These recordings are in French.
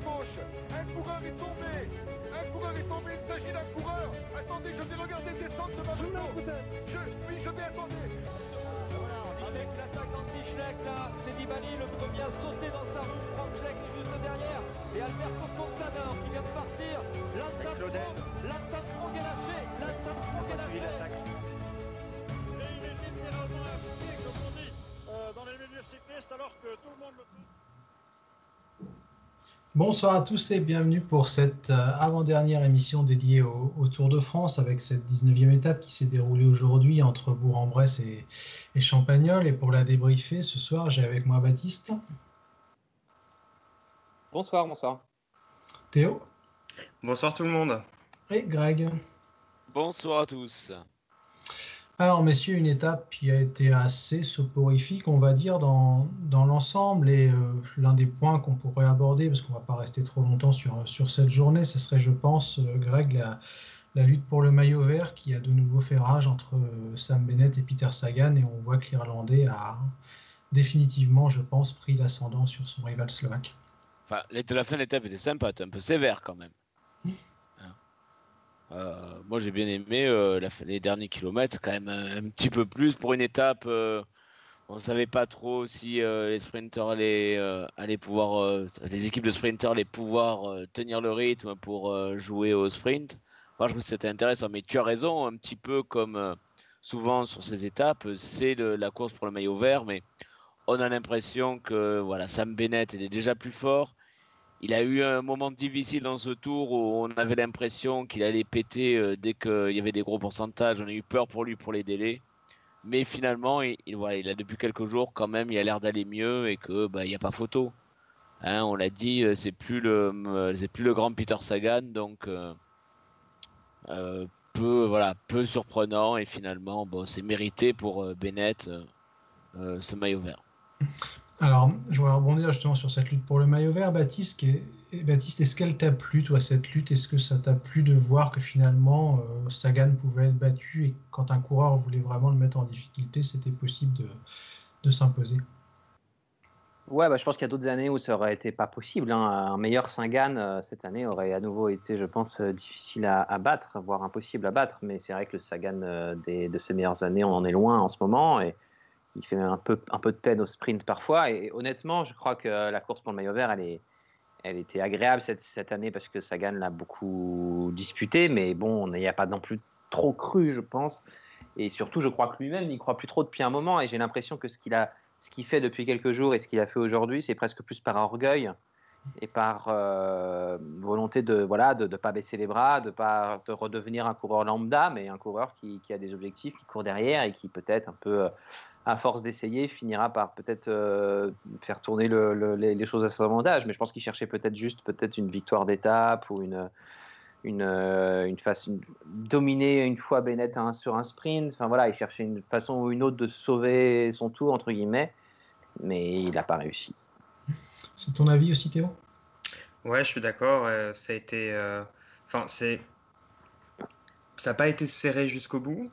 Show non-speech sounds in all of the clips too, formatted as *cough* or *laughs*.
Gauche Un coureur est tombé Un coureur est tombé, il s'agit d'un coureur Attendez, je vais regarder descendre de ma moto je, Oui, je vais attendre avec l'attaque d'Andy là, c'est Nibali le premier à sauter dans sa roue. Franck Schleck est juste derrière. Et Alberto Contador qui vient de partir. Lance Armstrong est lâché. Lance Armstrong est lâché. Et il est littéralement à pied, comme on dit, euh, dans les milieux cyclistes, alors que tout le monde le. Bonsoir à tous et bienvenue pour cette euh, avant-dernière émission dédiée au, Tour de France avec cette 19e étape qui s'est déroulée aujourd'hui entre Bourg-en-Bresse et, et Champagnol. Et pour la débriefer, ce soir, j'ai avec moi Baptiste. Bonsoir, bonsoir. Théo. Bonsoir tout le monde. Et Greg. Bonsoir à tous. Alors, messieurs, une étape qui a été assez soporifique, on va dire, dans, dans l'ensemble. Et euh, l'un des points qu'on pourrait aborder, parce qu'on ne va pas rester trop longtemps sur, sur cette journée, ce serait, je pense, euh, Greg, la, la, lutte pour le maillot vert qui a de nouveau fait rage entre euh, Sam Bennett et Peter Sagan. Et on voit que l'Irlandais a définitivement, je pense, pris l'ascendant sur son rival slovaque. Enfin, la fin de l'étape était sympa, un peu sévère quand même. Euh, moi, j'ai bien aimé euh, les derniers kilomètres, quand même un, petit peu plus pour une étape. Euh, on ne savait pas trop si les sprinters allaient, pouvoir, les équipes de sprinters allaient pouvoir tenir le rythme pour jouer au sprint. Moi, je trouve que c'était intéressant. Mais tu as raison, un petit peu comme souvent sur ces étapes, c'est la course pour le maillot vert, mais on a l'impression que voilà, Sam Bennett est déjà plus fort il a eu un moment difficile dans ce tour où on avait l'impression qu'il allait péter euh, dès qu'il y avait des gros pourcentages. On a eu peur pour lui pour les délais. Mais finalement, il, a depuis quelques jours quand même, il a l'air d'aller mieux et que bah, il n'y a pas photo. Hein, on l'a dit, euh, c'est plus le euh, plus le grand Peter Sagan, donc peu voilà peu surprenant et finalement c'est mérité pour Bennett ce maillot vert. *laughs* Alors, je voudrais rebondir justement sur cette lutte pour le maillot vert. Baptiste, Baptiste est-ce qu'elle t'a plu, toi, cette lutte? Est-ce que ça t'a plu de voir que finalement, euh, Sagan pouvait être battu et quand un coureur voulait vraiment le mettre en difficulté, c'était possible de, s'imposer? Ouais, bah, je pense qu'il y a d'autres années où ça aurait été pas possible. Hein. Un meilleur Sagan euh, cette année aurait à nouveau été, je pense, euh, difficile à, battre, voire impossible à battre. Mais c'est vrai que le Sagan de ses meilleures années, on en est loin en ce moment. Et il fait un peu, un peu de peine au sprint parfois. Et honnêtement, je crois que la course pour le maillot vert, elle, est, elle était agréable cette, cette année parce que Sagan l'a beaucoup disputé. Mais bon, il n'y a pas non plus trop cru, je pense. Et surtout, je crois que lui-même n'y croit plus trop depuis un moment. Et j'ai l'impression que ce qu'il a, ce qu'il fait depuis quelques jours et ce qu'il a fait aujourd'hui, c'est presque plus par orgueil et par euh, volonté de voilà de ne pas baisser les bras, de pas de redevenir un coureur lambda, mais un coureur qui, a des objectifs, qui court derrière et qui peut-être un peu euh, à force d'essayer, finira par peut-être euh, faire tourner les, choses à son avantage. Mais je pense qu'il cherchait peut-être juste peut-être une victoire d'étape ou une, une, une façon dominer une fois Bennett sur un sprint. Enfin voilà, il cherchait une façon ou une autre de sauver son tour entre guillemets, mais il n'a pas réussi. *laughs* C'est ton avis aussi, Théo? Ouais, je suis d'accord. Euh, ça a été, enfin c'est, ça n'a pas été serré jusqu'au bout.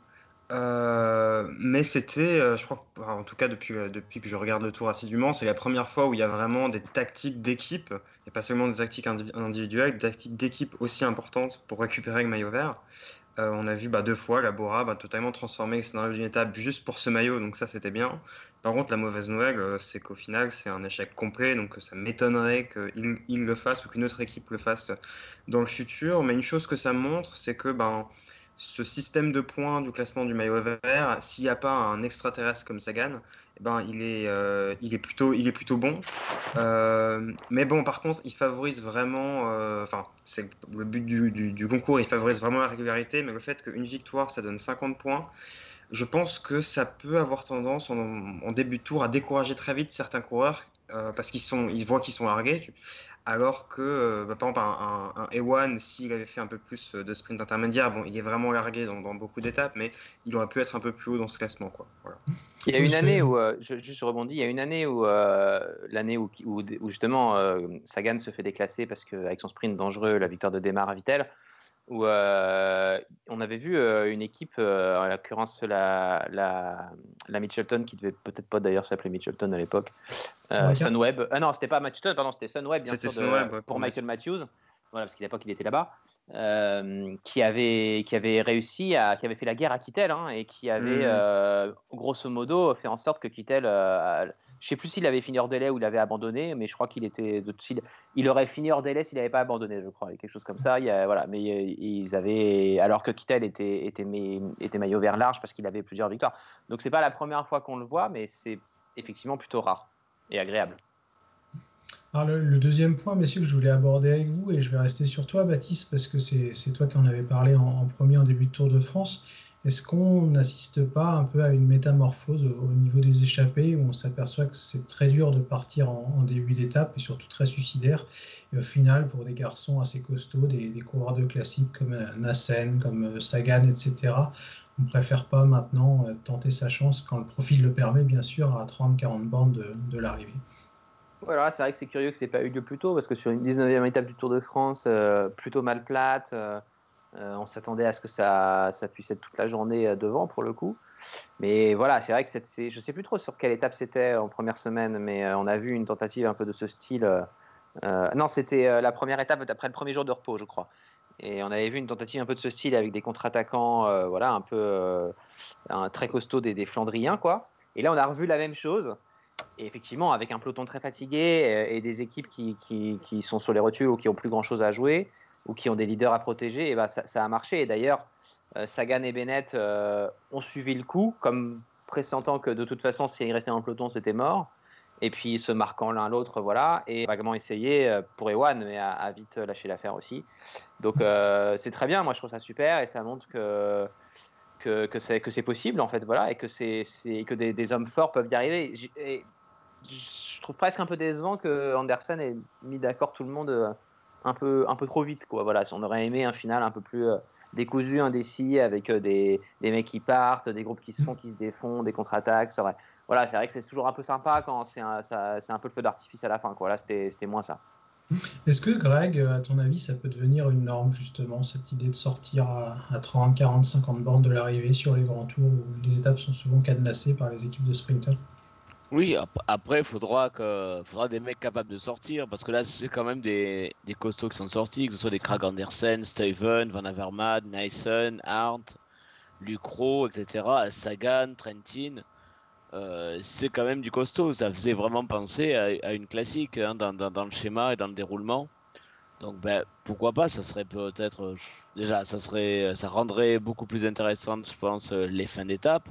Euh, mais c'était, euh, je crois, en tout cas depuis, euh, depuis que je regarde le tour assidûment, c'est la première fois où il y a vraiment des tactiques d'équipe, et pas seulement des tactiques individuelles, des tactiques d'équipe aussi importantes pour récupérer le maillot vert. On a vu bah, deux fois la Bora bah, totalement transformer le scénario d'une étape juste pour ce maillot, donc ça c'était bien. Par contre, la mauvaise nouvelle, c'est qu'au final, c'est un échec complet, donc ça m'étonnerait qu'il il le fasse ou qu'une autre équipe le fasse dans le futur. Mais une chose que ça montre, c'est que ben, ce système de points du classement du maillot vert, s'il n'y a pas un extraterrestre comme Sagan, eh ben, il, est, euh, plutôt, bon. Euh, mais bon, par contre, il favorise vraiment, euh, enfin, c'est le but du, concours, il favorise vraiment la régularité, mais le fait qu'une victoire, ça donne 50 points, je pense que ça peut avoir tendance en, en début de tour à décourager très vite certains coureurs parce qu'ils ils voient qu'ils sont largués. Alors que, euh, bah, par exemple, un, un, Ewan, s'il avait fait un peu plus euh, de sprint intermédiaire, bon, il est vraiment largué dans, beaucoup d'étapes, mais il aurait pu être un peu plus haut dans ce classement. Quoi. Il y a une année où, euh, je, juste je rebondis, il y a une année où, l'année où, justement Sagan se fait déclasser parce qu'avec son sprint dangereux, la victoire de Demar à Vittel, où on avait vu une équipe, en l'occurrence la, la, la, Mitchelton, qui devait peut-être pas d'ailleurs s'appeler Mitchelton à l'époque, Sunweb. Ah non, c'était pas Mitchelton, pardon, c'était Sunweb, bien sûr, de, pour Michael Matthews. Voilà, parce qu'à l'époque, il était là-bas. Euh, qui, avait, qui avait réussi, à, qui avait fait la guerre à Kittel hein, et qui avait, mmh. euh, grosso modo, fait en sorte que Kittel, euh, je sais plus s'il avait fini hors délai ou il avait abandonné, mais je crois qu'il était, il aurait fini hors délai s'il n'avait pas abandonné, je crois, quelque chose comme ça. Voilà, mais ils avaient, alors que Kittel était, était, était maillot vert large parce qu'il avait plusieurs victoires. Donc c'est pas la première fois qu'on le voit, mais c'est effectivement plutôt rare et agréable. Le, deuxième point, messieurs, que je voulais aborder avec vous, et je vais rester sur toi, Baptiste, parce que c'est toi qui en avais parlé en, premier en début de Tour de France. Est-ce qu'on n'assiste pas un peu à une métamorphose au, niveau des échappées, où on s'aperçoit que c'est très dur de partir en, début d'étape, et surtout très suicidaire, et au final, pour des garçons assez costauds, des, coureurs de classiques comme euh, Nassen, comme euh, Sagan, etc., on préfère pas maintenant euh, tenter sa chance quand le profil le permet, bien sûr, à 30-40 bandes de l'arrivée c'est vrai que c'est curieux que c'est pas eu lieu plus tôt, parce que sur une 19e étape du Tour de France, plutôt mal plate, on s'attendait à ce que ça, puisse être toute la journée devant pour le coup. Mais voilà, c'est vrai que je sais plus trop sur quelle étape c'était en première semaine, mais on a vu une tentative un peu de ce style. non, c'était la première étape après le premier jour de repos, je crois. Et on avait vu une tentative un peu de ce style avec des contre-attaquants, voilà, un peu un, très costaud des, Flandriens, quoi. Et là, on a revu la même chose et effectivement, avec un peloton très fatigué euh, et des équipes qui, qui, sont sur les rotules ou qui ont plus grand chose à jouer ou qui ont des leaders à protéger, et ben ça, a marché. Et d'ailleurs, euh, Sagan et Bennett euh, ont suivi le coup, comme pressentant que de toute façon, s'ils restaient dans le peloton, c'était mort. Et puis se marquant l'un l'autre, voilà, et vaguement essayé pour Ewan, mais a, vite lâché l'affaire aussi. Donc c'est très bien, moi je trouve ça super et ça montre que que, que c'est possible en fait, voilà, et que c'est que des, des, hommes forts peuvent y arriver. Et je trouve presque un peu décevant que Anderson ait mis d'accord tout le monde euh, un peu, un peu trop vite. Quoi. Voilà, on aurait aimé un final un peu plus euh, décousu, indécis, avec euh, des, des, mecs qui partent, des groupes qui se font, qui se défont, des contre-attaques. Voilà, c'est vrai que c'est toujours un peu sympa quand c'est un, un, peu le feu d'artifice à la fin. Quoi. Là, c'était moins ça. Est-ce que Greg, à ton avis, ça peut devenir une norme justement, cette idée de sortir à, 30, 40, 50 bornes de l'arrivée sur les grands tours où les étapes sont souvent cadenassées par les équipes de sprinters oui, après, il faudra, des mecs capables de sortir, parce que là, c'est quand même des, costauds qui sont sortis, que ce soit des Krag Andersen, Steven, Van Avermaet, Nyssen, Arndt, Lucro, etc., Sagan, Trentin. Euh, c'est quand même du costaud. Ça faisait vraiment penser à, une classique hein, dans, le schéma et dans le déroulement. Donc, ben, pourquoi pas Ça serait peut-être. Déjà, ça, serait, ça rendrait beaucoup plus intéressante, je pense, les fins d'étape.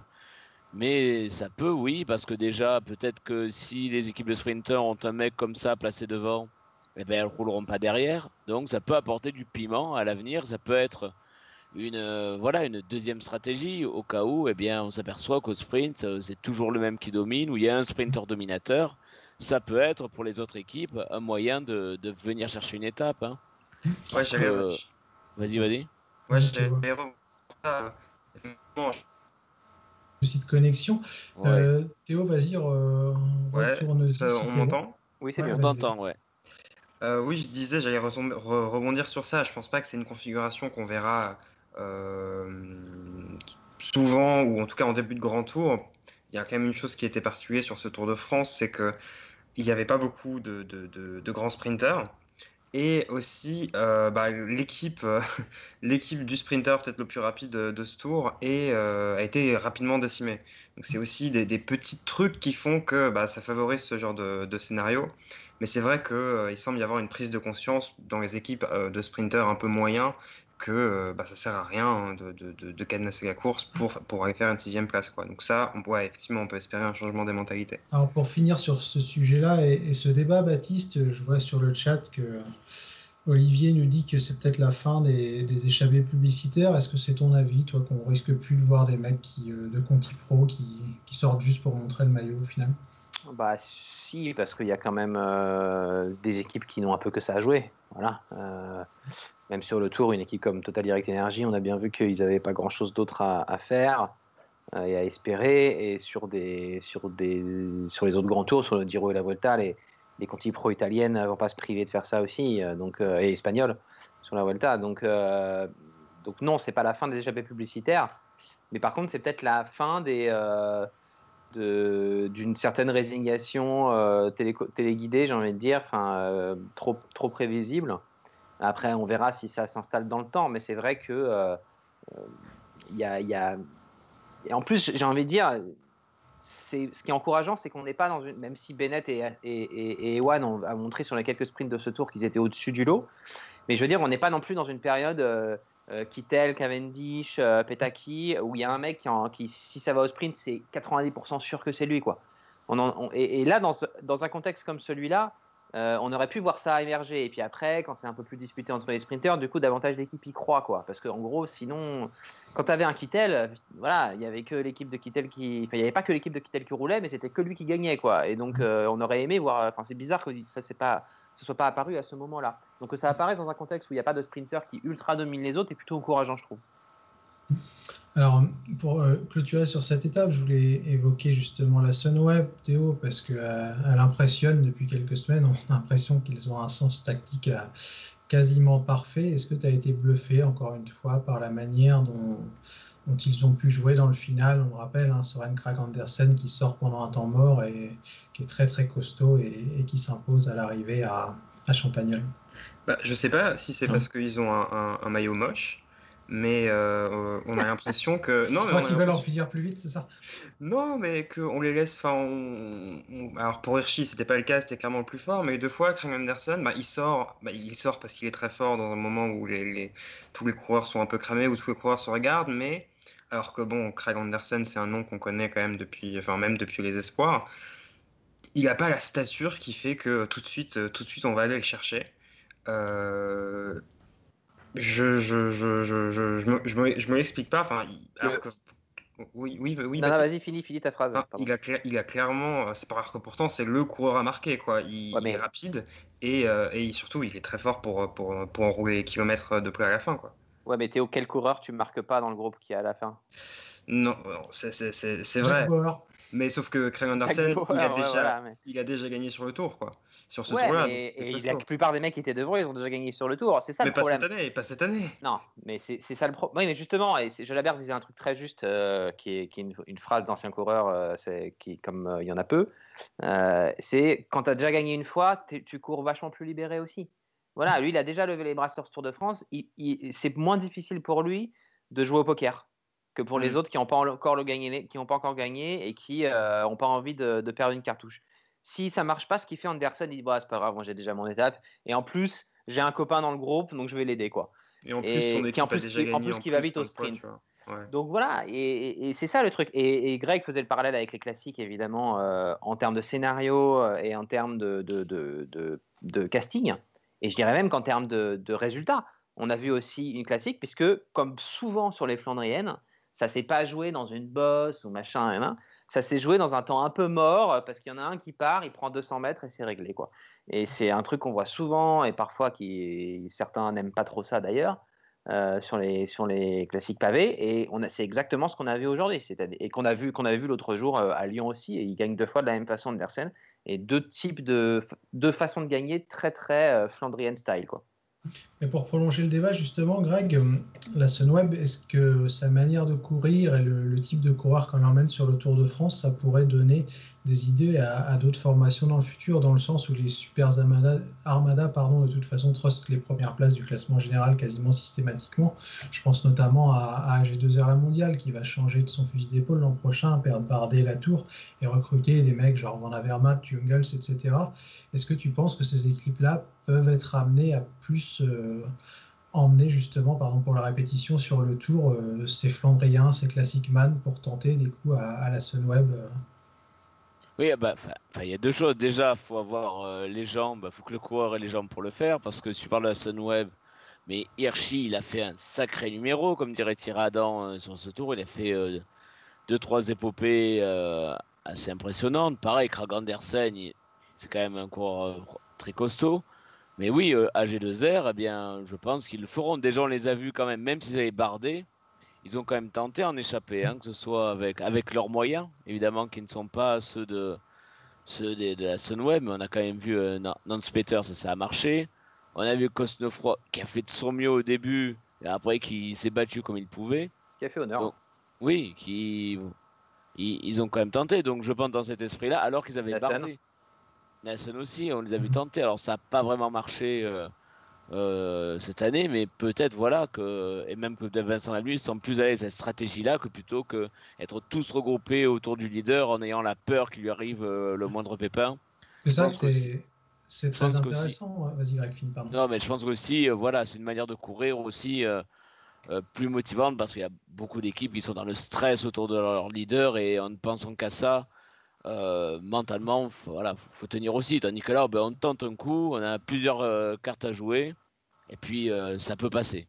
Mais ça peut, oui, parce que déjà, peut-être que si les équipes de sprinters ont un mec comme ça placé devant, eh ben, elles rouleront pas derrière. Donc ça peut apporter du piment à l'avenir. Ça peut être une, euh, voilà, une deuxième stratégie au cas où eh bien, on s'aperçoit qu'au sprint, euh, c'est toujours le même qui domine, où il y a un sprinter dominateur. Ça peut être pour les autres équipes un moyen de, de venir chercher une étape. Hein. Ouais, j'avais. Euh... Vas-y, vas-y. Ouais, j'avais de connexion. Euh, Théo, vas-y, retourne. on m'entend? Oui, c'est bien. On t'entend, ouais. Euh, oui, je disais, j'allais rebondir sur ça. Je pense pas que c'est une configuration qu'on verra euh, souvent, ou en tout cas en début de grand tour. Il y a quand même une chose qui était particulière sur ce Tour de France, c'est qu'il n'y avait pas beaucoup de, de, de grands sprinters. Et aussi, euh, bah, l'équipe, euh, *laughs* l'équipe du sprinter peut-être le plus rapide de, ce tour euh, a été rapidement décimée. Donc c'est aussi des, petits trucs qui font que bah, ça favorise ce genre de, scénario. Mais c'est vrai qu'il semble y avoir une prise de conscience dans les équipes de sprinters un peu moyens que euh, bah, ça sert à rien hein, de, de, de, cadenasser la course pour, pour aller faire une sixième place. Quoi. Donc ça, on, ouais, effectivement, on peut espérer un changement des mentalités. Alors pour finir sur ce sujet-là et, ce débat, Baptiste, je vois sur le chat que Olivier nous dit que c'est peut-être la fin des, des échappées publicitaires. Est-ce que c'est ton avis, toi, qu'on risque plus de voir des mecs qui, euh, de Conti Pro qui, qui, sortent juste pour montrer le maillot au final? Bah si, parce qu'il y a quand même euh, des équipes qui n'ont un peu que ça à jouer. Voilà même sur le tour, une équipe comme Total Direct Energy, on a bien vu qu'ils n'avaient pas grand-chose d'autre à, faire euh, et à espérer. Et sur, les autres grands tours, sur le Giro et la Volta, les, les pro italiennes ne vont pas se priver de faire ça aussi, donc, et espagnoles sur la Vuelta. Donc, donc non, c'est pas la fin des échappées publicitaires, mais par contre, c'est peut-être la fin d'une certaine résignation euh, télé, téléguidée, j'ai envie de dire, euh, trop prévisible. Après, on verra si ça s'installe dans le temps, mais c'est vrai que euh, il y, a, y, a, Et en plus, j'ai envie de dire, c'est ce qui est encourageant, c'est qu'on n'est pas dans une. Même si Bennett et, et, et, Ewan ont, montré sur les quelques sprints de ce tour qu'ils étaient au-dessus du lot, mais je veux dire, on n'est pas non plus dans une période euh, Kittel, Cavendish, euh, Petaki, où il y a un mec qui, si ça va au sprint, c'est 90% sûr que c'est lui. Quoi. et, là, dans, un contexte comme celui-là, euh, on aurait pu voir ça émerger. Et puis après, quand c'est un peu plus disputé entre les sprinteurs, du coup, davantage d'équipes y croient. Quoi. Parce qu'en gros, sinon, quand tu avais un Kittel, voilà, il n'y avait que l'équipe de Kittel qui. Enfin, il n'y avait pas que l'équipe de Kittel qui roulait, mais c'était que lui qui gagnait. Quoi. Et donc, on aurait aimé voir. Enfin, c'est bizarre que ça, c'est pas ce soit pas apparu à ce moment-là. Donc que ça apparaisse dans un contexte où il n'y a pas de sprinter qui ultra domine les autres est plutôt encourageant, je trouve. *laughs* Alors, pour euh, clôturer sur cette étape, je voulais évoquer justement la Sunweb, Théo, parce qu'elle euh, impressionne depuis quelques semaines. On a l'impression qu'ils ont un sens tactique euh, quasiment parfait. Est-ce que tu as été bluffé, encore une fois, par la manière dont, dont ils ont pu jouer dans le final? On le rappelle, hein, Soren Krag Andersen qui sort pendant un temps mort et qui est très très costaud et, qui s'impose à l'arrivée à, à Champagnol. Bah, je sais pas si c'est parce qu'ils ont un, maillot moche, mais euh, on a l'impression que. *laughs* Non, mais qu'ils veulent en finir plus vite, c'est ça? Non, mais qu'on les laisse. Enfin, Alors pour Hirschi, c'était pas le cas, c'était clairement le plus fort, mais deux fois, Krag Andersen, bah, il sort, bah, il sort parce qu'il est très fort dans un moment où les, tous les coureurs sont un peu cramés, où tous les coureurs se regardent, mais alors que bon, Craig Anderson, c'est un nom qu'on connaît quand même depuis, enfin même depuis les espoirs. Il n'a pas la stature qui fait que tout de suite, tout de suite, on va aller le chercher. Euh, je, je, je, je, je, je, me, je me l'explique pas. Enfin, alors que oui, oui, oui. Non, vas-y, finis, finis ta phrase. il, a, il a clairement, euh, c'est pas rare que pourtant c'est le coureur à marquer, quoi. Il, est rapide et, et, surtout il est très fort pour, pour, pour enrouler les kilomètres de plus à la fin, quoi. Ouais, mais Théo, quel coureur tu marques pas dans le groupe qui est à la fin? Non, c'est vrai. Mais sauf que Craig Anderson, il, a déjà, il a déjà gagné sur le tour, quoi. Sur ce tour-là. Et, la plupart des mecs qui étaient devant, ils ont déjà gagné sur le tour. C'est ça mais le problème. Mais pas cette année, pas cette année. Non, mais c'est ça le problème. Oui, mais justement, et Jalabert disait un truc très juste, euh, qui est, qui est une, phrase d'ancien coureur, euh, c'est qui, comme euh, il y en a peu. c'est quand tu as déjà gagné une fois, tu cours vachement plus libéré aussi. Voilà, lui, il a déjà levé les bras sur ce Tour de France. c'est moins difficile pour lui de jouer au poker que pour les mm. autres qui n'ont pas encore gagné, qui pas encore gagné et qui n'ont euh, pas envie de, perdre une cartouche. Si ça marche pas, ce qu'il fait Anderson, il dit bah, c'est pas grave, moi j'ai déjà mon étape. Et en plus, j'ai un copain dans le groupe, donc je vais l'aider quoi. Et en plus, qui en plus, déjà gagné, en plus, qui va vite au sprint. Donc voilà, et, c'est ça le truc. Et, Greg faisait le parallèle avec les classiques, évidemment, euh, en termes de scénario euh, et en termes de, de casting. Et je dirais même qu'en termes de, résultats, on a vu aussi une classique, puisque comme souvent sur les Flandriennes, ça s'est pas joué dans une bosse ou machin, hein, ça s'est joué dans un temps un peu mort, parce qu'il y en a un qui part, il prend 200 mètres et c'est réglé. quoi. Et c'est un truc qu'on voit souvent, et parfois qui certains n'aiment pas trop ça d'ailleurs, euh, sur, les, sur les classiques pavés. Et c'est exactement ce qu'on a vu aujourd'hui, et qu'on a vu, qu'on avait vu l'autre jour euh, à Lyon aussi, et il gagne deux fois de la même façon Andersen et deux types de deux façons de gagner très très euh, Flandrian style quoi. Et pour prolonger le débat, justement, Greg, euh, la Sunweb, est-ce que sa manière de courir et le, type de coureur qu'on emmène sur le Tour de France, ça pourrait donner des idées à, d'autres formations dans le futur, dans le sens où les Super Armada, pardon, de toute façon, trustent les premières places du classement général quasiment systématiquement. Je pense notamment à, AG2R La Mondiale, qui va changer de son fusil d'épaule l'an prochain, perdre Bardet la Tour et recruter des mecs genre Van Avermaet, Jungels, etc. Est-ce que tu penses que ces équipes-là peuvent être amenées à plus euh, emmener justement, pardon pour la répétition, sur le tour euh, ces Flandriens, ces Classic Man pour tenter des coups à, la Sunweb euh Oui, bah, il y a deux choses. Déjà, il faut avoir les jambes, il faut que le coureur ait les jambes pour le faire, parce que tu parles de la Sunweb, mais Hirschi, il a fait un sacré numéro, comme dirait Thierry sur ce tour. Il a fait deux, trois épopées assez impressionnantes. Pareil, Krag Andersen, c'est quand même un coureur très costaud. Mais oui, euh, AG2R, eh bien, je pense qu'ils le feront. Déjà, on les a vus quand même, même s'ils avaient bardé, ils ont quand même tenté en échapper, hein, que ce soit avec, avec leurs moyens, évidemment, qui ne sont pas ceux de, ceux de, de la Sunweb, mais on a quand même vu euh, Nance Peters, ça, ça a marché. On a vu Cosnefroy qui a fait de son mieux au début, et après qui s'est battu comme il pouvait. Qui a fait honneur. Donc, oui, qui ils, ils, ont quand même tenté. Donc je pense dans cet esprit-là, alors qu'ils avaient bardé. Sun aussi, on les a vu tenter. Alors ça n'a pas vraiment marché euh, euh, cette année, mais peut-être voilà que et même que Vincent Lanuit semble plus à l'aise cette stratégie-là que plutôt que être tous regroupés autour du leader en ayant la peur qu'il lui arrive euh, le moindre pépin. C'est ça c'est. C'est très intéressant. Vas-y, Greg, finis, pardon. Non, mais je pense aussi, euh, voilà, c'est une manière de courir aussi euh, euh, plus motivante parce qu'il y a beaucoup d'équipes qui sont dans le stress autour de leur leader et en ne pensant qu'à ça, euh, mentalement, faut, voilà, faut, tenir aussi. Tandis que là, ben, on tente un coup, on a plusieurs euh, cartes à jouer et puis euh, ça peut passer.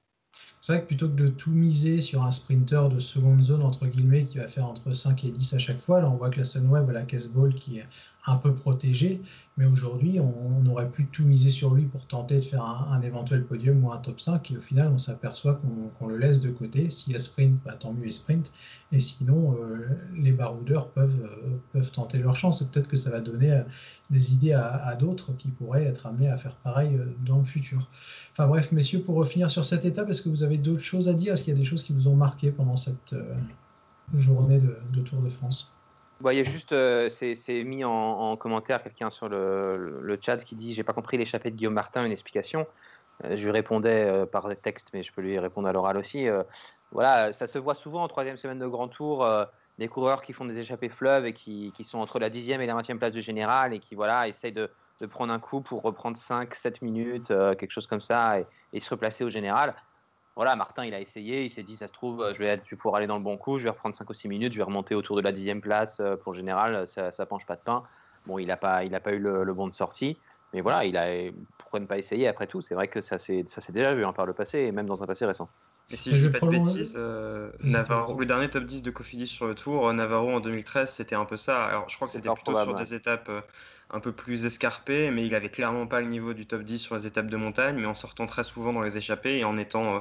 C'est vrai que plutôt que de tout miser sur un sprinter de seconde zone, entre guillemets, qui va faire entre 5 et 10 à chaque fois, là on voit que la Sunweb a la caisse ball qui est un peu protégée, mais aujourd'hui on, aurait pu tout miser sur lui pour tenter de faire un, éventuel podium ou un top 5, et au final on s'aperçoit qu'on le laisse de côté. S'il y a sprint, bah, tant mieux et sprint, et sinon euh, les baroudeurs peuvent, euh, peuvent tenter leur chance, et peut-être que ça va donner euh, des idées à, à d'autres qui pourraient être amenés à faire pareil dans le futur. Enfin bref, messieurs, pour revenir sur cette étape, est-ce que vous avez d'autres choses à dire? Est-ce qu'il y a des choses qui vous ont marqué pendant cette euh, journée de, Tour de France? Bon, il y a juste, euh, c'est mis en, en commentaire quelqu'un sur le, chat qui dit J'ai pas compris l'échappée de Guillaume Martin, une explication. Euh, je lui répondais par texte, mais je peux lui répondre à l'oral aussi. Voilà, ça se voit souvent en troisième semaine de Grand Tour, des coureurs qui font des échappées fleuves et qui, sont entre la dixième et la vingtième place du général et qui voilà, essayent de, prendre un coup pour reprendre 5-7 minutes, quelque chose comme ça, et se replacer au général. Voilà, Martin, il a essayé, il s'est dit, ça se trouve, euh, je vais, être, pouvoir aller dans le bon coup, je vais reprendre 5 ou 6 minutes, je vais remonter autour de la dixième place euh, pour le général, ça, ça penche pas de pain. Bon, il n'a pas, il pas eu le, bon de sortie, mais voilà, il a, pourquoi ne pas essayer après tout? C'est vrai que ça s'est déjà vu hein, par le passé, et même dans un passé récent. Et si Mais je je dis pas de bêtises, euh, Navarro, le dernier top 10 de Cofidis sur le tour, euh, Navarro en 2013, c'était un peu ça. Alors je crois que c'était plutôt probable, sur ouais. des étapes euh, un peu plus escarpées, mais il avait clairement pas le niveau du top 10 sur les étapes de montagne, mais en sortant très souvent dans les échappées et en étant euh,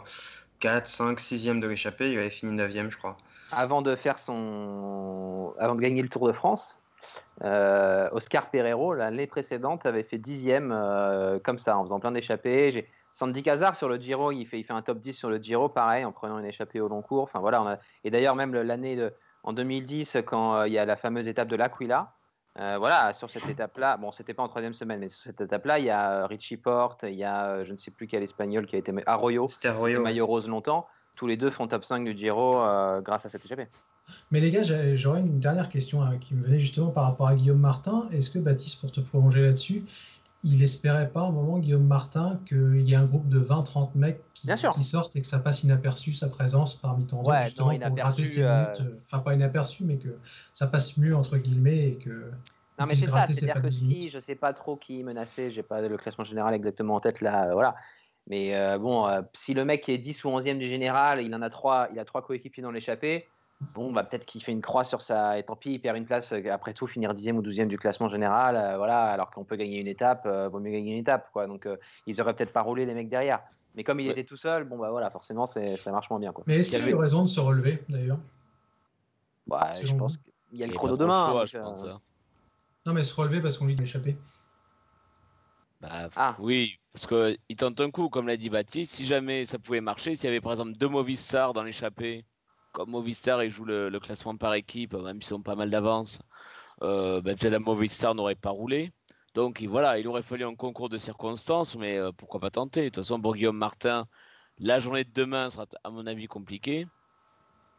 4, 5, 6e de l'échappée, il avait fini 9e, je crois. Avant de faire son, avant de gagner le Tour de France, euh, Oscar Pereiro l'année précédente avait fait dixième euh, comme ça en faisant plein d'échappées. Sandy Cazard sur le Giro, il fait, il fait un top 10 sur le Giro, pareil en prenant une échappée au long cours. Enfin voilà, on a... et d'ailleurs même l'année de- en 2010 quand euh, il y a la fameuse étape de l'Aquila. euh, voilà, sur cette étape-là, bon, c'était pas en troisième semaine, mais sur cette étape-là, il y a euh, Richie Porte, il y a je ne sais plus quel espagnol qui a été Arroyo, Arroyo. maillot rose longtemps. Tous les deux font top 5 du Giro euh, grâce à cette échappée. Mais les gars, j'ai- j'aurais une dernière question hein, qui me venait justement par rapport à Guillaume Martin. Est-ce que Baptiste, pour te prolonger là-dessus, il espérait pas un moment, Guillaume Martin, qu'il y ait un groupe de 20-30 mecs qui, sortent et que ça passe inaperçu sa présence parmi tant d'autres, Ouais, justement non, pour gratter ses euh, minutes. euh, Enfin, pas inaperçu, mais que ça passe mieux entre guillemets et que. Non, mais c'est ça, c'est-à-dire que si je sais pas trop qui menaçait, j'ai pas le classement général exactement en tête là, euh, voilà. Mais euh, bon, si le mec est 10 ou 11e du général, il en a trois, il a trois coéquipiers dans l'échappée, bon, bah peut-être qu'il fait une croix sur sa. Et tant pis, il perd une place, euh, après tout, finir 10e ou 12e du classement général, euh, voilà, alors qu'on peut gagner une étape, euh, vaut mieux gagner une étape, quoi. Donc euh, ils auraient peut-être pas roulé les mecs derrière. Mais comme il Ouais. était tout seul, bon, bah voilà, forcément, c'est- ça marche moins bien, quoi. Mais est-ce qu'il a eu avait- raison de se relever d'ailleurs? Bah, je pense qu'il y a Il le y a chrono demain. choix, donc, je euh, pense, hein. Non, mais se relever parce qu'on lui a échappé. Bah, Ah. Oui, parce qu'il tente un coup, comme l'a dit Baptiste. Si jamais ça pouvait marcher, s'il y avait par exemple deux Movistar dans l'échappée, comme Movistar ils jouent le, classement par équipe, même s'ils ont pas mal d'avance, euh, bah, peut-être la Movistar n'aurait pas roulé. Donc il- voilà, il aurait fallu un concours de circonstances, mais euh, pourquoi pas tenter De toute façon, pour Guillaume Martin, la journée de demain sera à mon avis compliquée.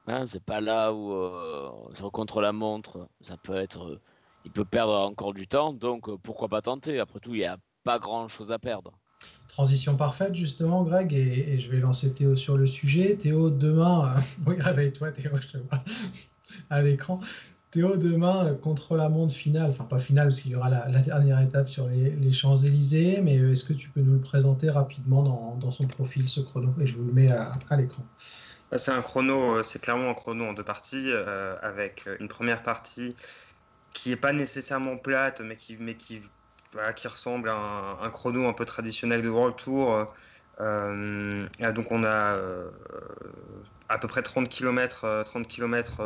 Hein, c'est pas là où euh, sur contre la montre, ça peut être, il peut perdre encore du temps, donc pourquoi pas tenter Après tout, il y a pas grand chose à perdre. Transition parfaite, justement, Greg, et, je vais lancer Théo sur le sujet. Théo, demain, euh, *laughs* oui, réveille-toi, Théo, je te vois *laughs* à l'écran. Théo, demain, euh, contre la montre finale, enfin pas finale, parce qu'il y aura la, dernière étape sur les, Champs-Élysées, mais euh, est-ce que tu peux nous le présenter rapidement dans, son profil, ce chrono? Et je vous le mets à, l'écran. Bah, C'est un chrono, euh, c'est clairement un chrono en deux parties, avec une première partie qui est pas nécessairement plate, mais qui, mais qui, qui ressemble à un, un chrono un peu traditionnel de World Tour. Euh, donc on a euh, à peu près 30 km, 30 km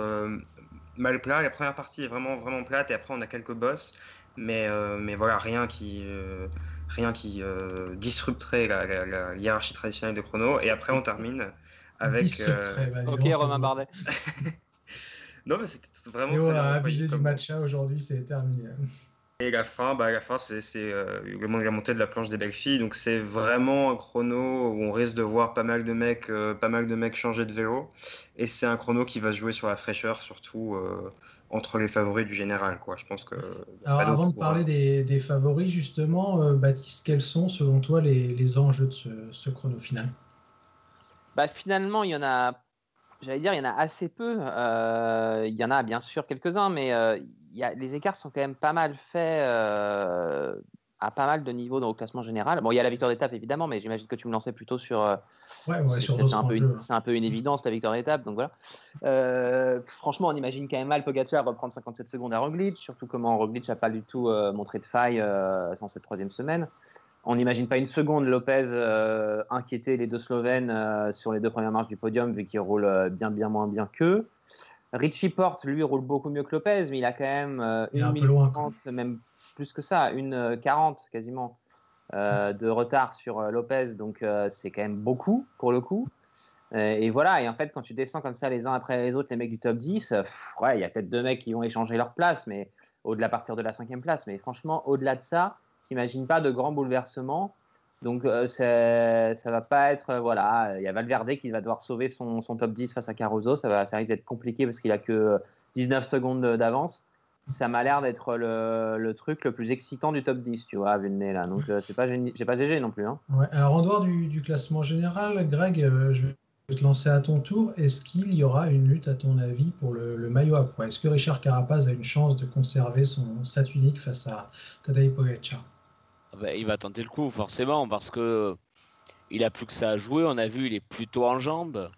mal plat. La première partie est vraiment, vraiment plate, et après on a quelques bosses. mais, mais voilà, rien qui, rien qui disrupterait la, hiérarchie traditionnelle de chrono. Et après, on termine avec. ok, Romain Bardet. *laughs* non, mais c'était vraiment. Et voilà, abusé du matcha aujourd'hui, c'est terminé. Et la fin, bah, la fin c'est euh, la montée de la planche des belles filles. Donc c'est vraiment un chrono où on risque de voir pas mal de mecs, euh, pas mal de mecs changer de vélo. Et c'est un chrono qui va se jouer sur la fraîcheur, surtout euh, entre les favoris du général. Quoi. Je pense que. Alors avant de parler des, des, favoris, justement, Baptiste, quels sont selon toi les, les enjeux de ce, ce chrono final? Bah, Finalement, il y en a J'allais dire, il y en a assez peu. Euh, il y en a bien sûr quelques-uns, mais euh, il y a, les écarts sont quand même pas mal faits euh, à pas mal de niveaux dans le classement général. Bon, il y a la victoire d'étape évidemment, mais j'imagine que tu me lançais plutôt sur. ouais, ouais, sur c'est, un peu une, c'est un peu une évidence la victoire d'étape, donc voilà. franchement, on imagine quand même mal Pogacar reprendre 57 secondes à Roglic, surtout comment Roglic n'a pas du tout montré de faille dans cette troisième semaine. On n'imagine pas une seconde Lopez euh, inquiéter les deux Slovènes euh, sur les deux premières marches du podium, vu qu'il roule euh, bien, bien moins bien qu'eux. Richie Porte, lui, roule beaucoup mieux que Lopez, mais il a quand même une minute 30, même plus que ça, une 40 quasiment de retard sur Lopez, donc c'est quand même beaucoup pour le coup. et voilà, et en fait, quand tu descends comme ça les uns après les autres, les mecs du top 10, ouais, il y a peut-être deux mecs qui vont échanger leur place, mais au-delà à partir de la cinquième place. Mais franchement, au-delà de ça, t'imagines pas de grands bouleversements. Donc euh, ça va pas être euh, voilà, il y a Valverde qui va devoir sauver son, son top 10 face à Caruso, ça va ça risque d'être compliqué parce qu'il a que 19 secondes d'avance. Ça m'a l'air d'être le, le, truc le plus excitant du top 10, tu vois, vu le nez là. Donc euh, c'est pas j'ai pas GG non plus. Hein. Ouais, alors en dehors du, du classement général, Greg, je vais te lancer à ton tour. Est-ce qu'il y aura une lutte, à ton avis, pour le, maillot à poids? Est-ce que Richard Carapaz a une chance de conserver son statut unique face à Tadej Pogacar? Ah bah, il va tenter le coup, forcément, parce que il a plus que ça à jouer. On a vu, il est plutôt en jambes.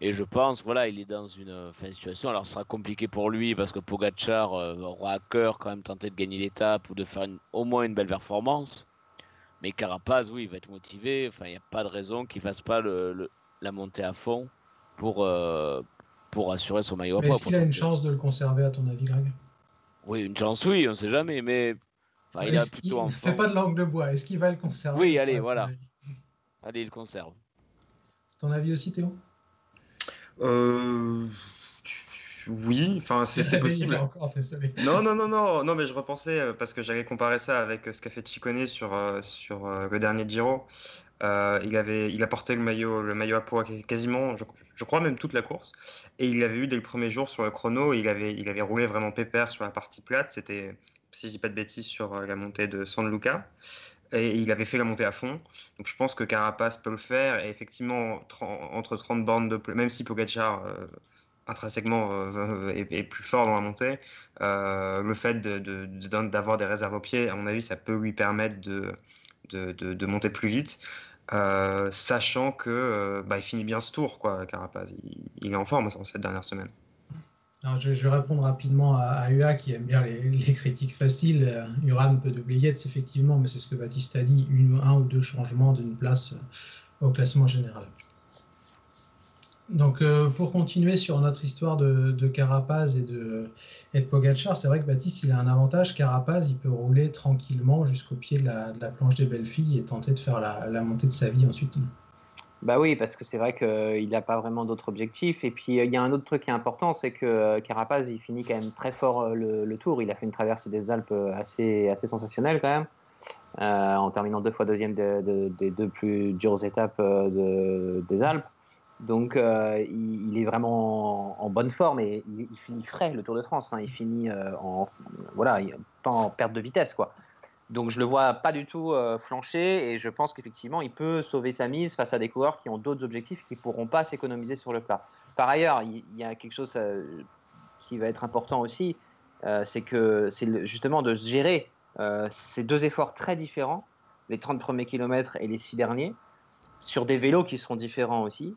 Et je pense, voilà, il est dans une situation. Alors, ce sera compliqué pour lui parce que Pogachar euh, aura à cœur quand même tenter de gagner l'étape ou de faire au moins une belle performance. Mais Carapaz, oui, il va être motivé. Enfin, il n'y a pas de raison qu'il fasse pas le, la montée à fond pour, euh, pour assurer son maillot à poids. Est-ce qu'il a une chance de le conserver, à ton avis, Greg? Oui, une chance, oui, on ne sait jamais. Mais il a plutôt ne fait pas de langue de bois? Est-ce qu'il va le conserver Oui, allez, voilà. Allez, il le conserve. C'est ton avis aussi, Théo? Euh... Oui, enfin c'est possible. non, non, non, non, non, mais je repensais euh, parce que j'allais comparer ça avec ce qu'a fait Chicone sur, euh, sur le dernier Giro. Il, avait, il a porté le maillot, le maillot à poids quasiment, je, crois même toute la course. Et il l'avait eu dès le premier jour sur le chrono. Il avait, il avait roulé vraiment pépère sur la partie plate. C'était si je dis pas de bêtises, sur euh, la montée de San Luca. Et il avait fait la montée à fond. Donc je pense que Carapace peut le faire. Et effectivement, entre 30 bornes de même si Pogacar euh, intrinsèquement euh, *laughs* est, plus fort dans la montée, le fait d'avoir de, des réserves au pied, à mon avis, ça peut lui permettre de, monter plus vite. Sachant que bah, il finit bien ce tour, quoi, Carapace. Il, est en forme cette dernière semaine je, vais répondre rapidement à, UA qui aime bien les, critiques faciles. Euh, Uran peut doubler Yates, effectivement, mais c'est ce que Baptiste a dit, une, un ou deux changements d'une place euh, au classement général. Donc, euh, pour continuer sur notre histoire de, Carapaz et de, et Pogacar, c'est vrai que Baptiste, il a un avantage. Carapaz, il peut rouler tranquillement jusqu'au pied de la, planche des belles filles et tenter de faire la, la montée de sa vie ensuite. Bah oui, parce que c'est vrai qu'il n'a pas vraiment d'autres objectifs. Et puis, il y a un autre truc qui est important, c'est que euh, Carapaz, il finit quand même très fort euh, le, tour. Il a fait une traversée des Alpes euh, assez, assez sensationnelle quand même, en terminant deux fois deuxième des deux plus dures étapes des Alpes. Donc, il, est vraiment en, bonne forme et il, finit frais le Tour de France. Hein. Il finit en, voilà, pas en perte de vitesse, quoi. Donc je le vois pas du tout euh, flancher et je pense qu'effectivement il peut sauver sa mise face à des coureurs qui ont d'autres objectifs qui pourront pas s'économiser sur le plat. Par ailleurs, il y, a quelque chose euh, qui va être important aussi, euh, c'est que c'est justement de gérer ces deux efforts très différents, les 30 premiers kilomètres et les 6 derniers, sur des vélos qui seront différents aussi.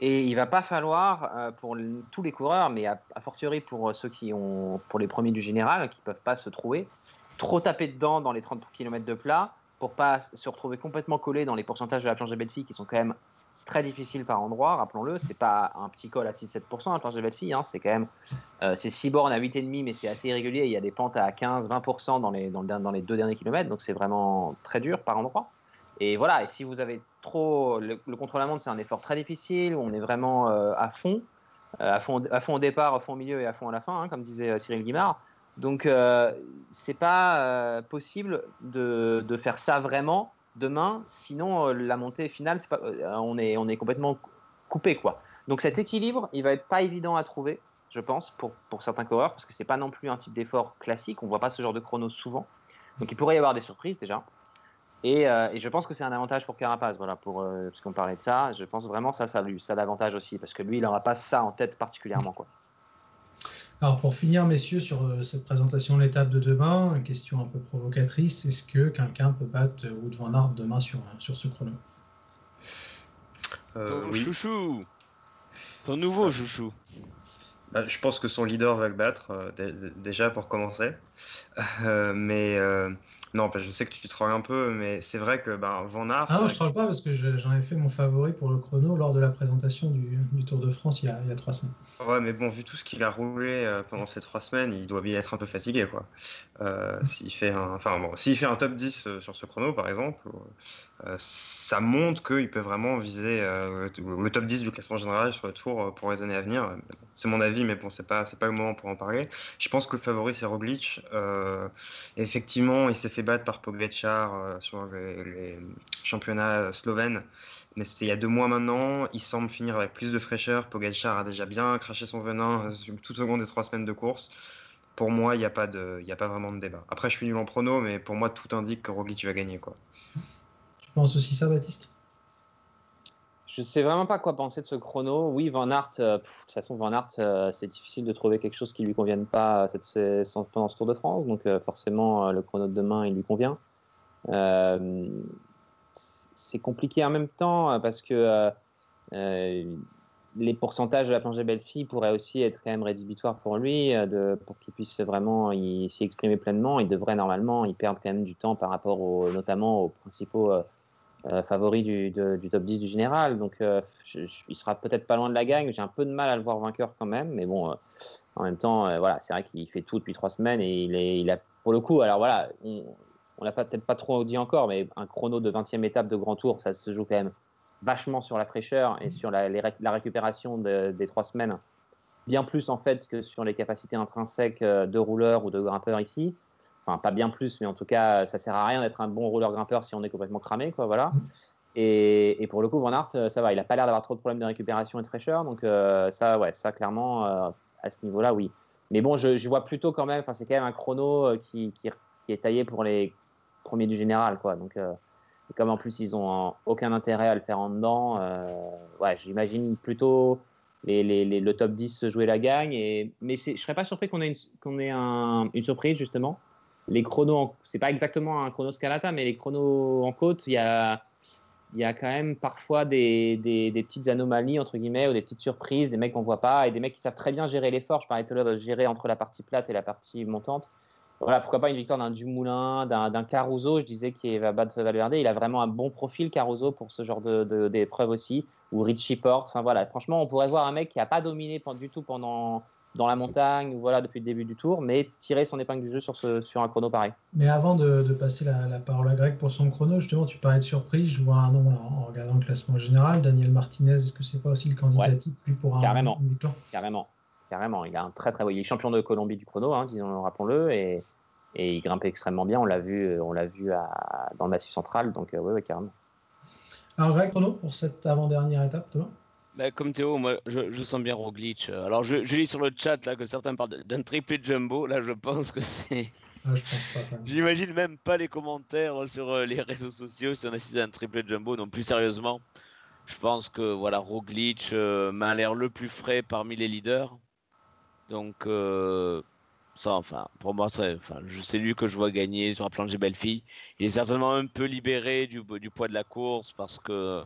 Et il va pas falloir pour tous les coureurs, mais a, fortiori pour ceux qui ont, pour les premiers du général, qui peuvent pas se trouver, trop taper dedans dans les 30 km de plat pour pas se retrouver complètement collé dans les pourcentages de la planche des belles filles qui sont quand même très difficile par endroit, rappelons-le. C'est pas un petit col à 6-7%, la planche de Bellefille. Hein, c'est quand même euh, c'est 6 bornes à 8,5, mais c'est assez irrégulier. Il y a des pentes à 15-20% dans les, dans, dans, les deux derniers kilomètres, donc c'est vraiment très dur par endroit. Et voilà, et si vous avez trop. Le, contre-la-montre, c'est un effort très difficile, où on est vraiment euh, à fond, euh, à, fond, à fond au départ, à fond au milieu et à fond à la fin, hein, comme disait Cyril Guimard. Donc, c'est pas possible de, faire ça vraiment demain, sinon euh, la montée finale, euh, on, est, complètement coupé. quoi. Donc cet équilibre, il va être pas évident à trouver, je pense, pour, pour certains coureurs, parce que c'est pas non plus un type d'effort classique, on voit pas ce genre de chrono souvent. Donc il pourrait y avoir des surprises déjà. Et, euh, et je pense que c'est un avantage pour Carapaz, voilà, pour, parce qu'on parlait de ça. Je pense vraiment ça, ça, ça a l'avantage aussi, parce que lui, il n'aura pas ça en tête particulièrement. quoi. Alors pour finir, messieurs, sur euh, cette présentation de l'étape de demain, une question un peu provocatrice, est-ce que quelqu'un peut battre Wood Van Aert demain sur, sur ce chrono? Euh, oui. chouchou Ton nouveau chouchou bah, Je pense que son leader va le battre, euh, déjà pour commencer. mais non, je sais que tu te troll un peu, mais c'est vrai que ben, Van Aert. Ah non, je ne troll pas parce que j'en ai fait mon favori pour le chrono lors de la présentation du, Tour de France il y, a, il y, a, trois semaines. Ouais, mais bon, vu tout ce qu'il a roulé euh, pendant ces trois semaines, il doit bien être un peu fatigué. quoi. Euh, s'il fait, un, enfin, bon, fait un top 10 euh, sur ce chrono, par exemple, ça montre qu'il peut vraiment viser le top 10 du classement général sur le Tour pour les années à venir. C'est mon avis, mais bon, c'est pas, pas le moment pour en parler. Je pense que le favori, c'est Roglic. effectivement, il s'est fait battre par Pogacar euh, sur les, championnats euh, slovènes. Mais c'était il y a deux mois maintenant. Il semble finir avec plus de fraîcheur. Pogacar a déjà bien craché son venin euh, tout au long des trois semaines de course. Pour moi, il n'y a, pas de, a pas vraiment de débat. Après, je suis nul en prono, mais pour moi, tout indique que Roglic va gagner. Quoi. Tu penses aussi ça, Baptiste? Je sais vraiment pas quoi penser de ce chrono. Oui, Van Aert, de toute façon, Van Aert, c'est difficile de trouver quelque chose qui lui convienne pas cette, pendant ce Tour de France. Donc, forcément, le chrono de demain, il lui convient. c'est compliqué en même temps parce que les pourcentages de la plongée belle-fille pourraient aussi être quand même rédhibitoires pour lui, pour qu'il puisse vraiment s'y exprimer pleinement. Il devrait normalement y perdre quand même du temps par rapport notamment aux principaux euh, favori du, top 10 du général. Donc, euh, il sera peut-être pas loin de la gagne. J'ai un peu de mal à le voir vainqueur quand même. Mais bon, euh, en même temps, voilà, c'est vrai qu'il fait tout depuis trois semaines et il, est, il a, pour le coup, alors voilà, on, on l'a peut-être pas trop dit encore, mais un chrono de 20e étape de grand tour, ça se joue quand même vachement sur la fraîcheur et sur la, récupération des trois semaines. Bien plus en fait que sur les capacités intrinsèques de rouleurs ou de grimpeurs ici enfin pas bien plus, mais en tout cas, ça sert à rien d'être un bon rouleur grimpeur si on est complètement cramé, quoi, voilà. Et, pour le coup, Van Aert, ça va, il a pas l'air d'avoir trop de problèmes de récupération et de fraîcheur, donc euh, ça, ouais, ça clairement, euh, à ce niveau-là, oui. Mais bon, je, vois plutôt quand même, enfin, c'est quand même un chrono euh, qui, est taillé pour les premiers du général, quoi. Donc, et comme en plus ils ont aucun intérêt à le faire en dedans, ouais, j'imagine plutôt le top 10 jouer la gagne. Et, mais je serais pas surpris qu'on ait, une surprise justement les chronos, c'est pas exactement un chrono Scalata, mais les chronos en côte, il y a, y a quand même parfois des, des, petites anomalies, entre guillemets, ou des petites surprises, des mecs qu'on voit pas, et des mecs qui savent très bien gérer l'effort. Je parlais tout à l'heure de gérer entre la partie plate et la partie montante. Voilà, pourquoi pas une victoire d'un Dumoulin, d'un Caruso, je disais, qui va battre Valverde. Il a vraiment un bon profil, Caruso, pour ce genre d'épreuve de, aussi, ou Richie Porte. Enfin, voilà, franchement, on pourrait voir un mec qui n'a pas dominé du tout pendant dans la montagne, voilà, depuis le début du tour, mais tirer son épingle du jeu sur, ce, sur un chrono pareil. Mais avant de, passer la, parole à Greg pour son chrono, justement, tu parlais de surprise, je vois un nom en regardant le classement général, Daniel Martinez, est-ce que c'est pas aussi le candidat type plus pour un Carrément, carrément, carrément. Il a un très très il est champion de Colombie du chrono, hein, rappelons-le, et, et il grimpe extrêmement bien. On l'a vu, on l'a vu dans le Massif central, donc oui, ouais, carrément. Alors Greg, chrono pour cette avant-dernière étape, toi bah, comme Théo, moi, je, sens bien Roglic. Alors, je, lis sur le chat là que certains parlent d'un triplé jumbo. Là, je pense que c'est. Ah, je pense pas. J'imagine même pas les commentaires sur euh, les réseaux sociaux si on assiste à un triplé jumbo. Non, plus sérieusement, je pense que voilà, Roglic euh, m'a l'air le plus frais parmi les leaders. Donc, euh, ça, enfin, pour moi, c'est enfin, lui que je vois gagner sur la planche des belles filles. Il est certainement un peu libéré du, du poids de la course parce que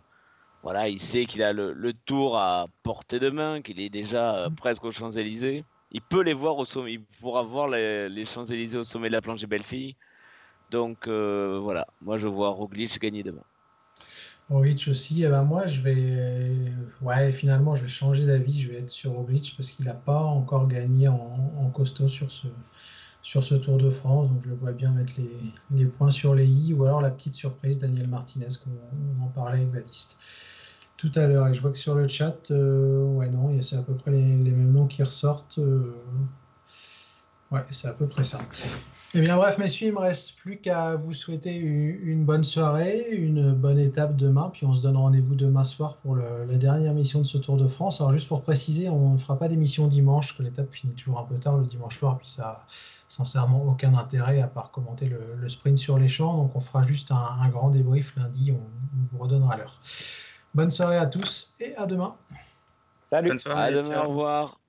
voilà, il sait qu'il a le, tour à portée de main, qu'il est déjà euh, presque aux Champs-Élysées. Il peut les voir au sommet, il pourra voir les, Champs-Élysées au sommet de la planche des belles filles. Donc euh, voilà, moi je vois Roglic gagner demain. Roglic aussi, et eh ben moi je vais, ouais, finalement je vais changer d'avis, je vais être sur Roglic parce qu'il n'a pas encore gagné en, costaud sur ce, sur ce Tour de France, donc je le vois bien mettre les, les, points sur les i, ou alors la petite surprise Daniel Martinez, comme on, en parlait avec Baptiste tout à l'heure. Et je vois que sur le chat, euh, ouais non, c'est à peu près les, mêmes noms qui ressortent. Euh, Ouais, c'est à peu près ça. Eh bien, bref, messieurs, il me reste plus qu'à vous souhaiter une bonne soirée, une bonne étape demain, puis on se donne rendez-vous demain soir pour la dernière mission de ce Tour de France. Alors, juste pour préciser, on ne fera pas d'émission dimanche, que l'étape finit toujours un peu tard le dimanche soir, puis ça sincèrement aucun intérêt à part commenter le, sprint sur les champs. Donc, on fera juste un, grand débrief lundi, on, vous redonnera l'heure. Bonne soirée à tous et à demain. Salut. Bonne soirée, à demain, au revoir.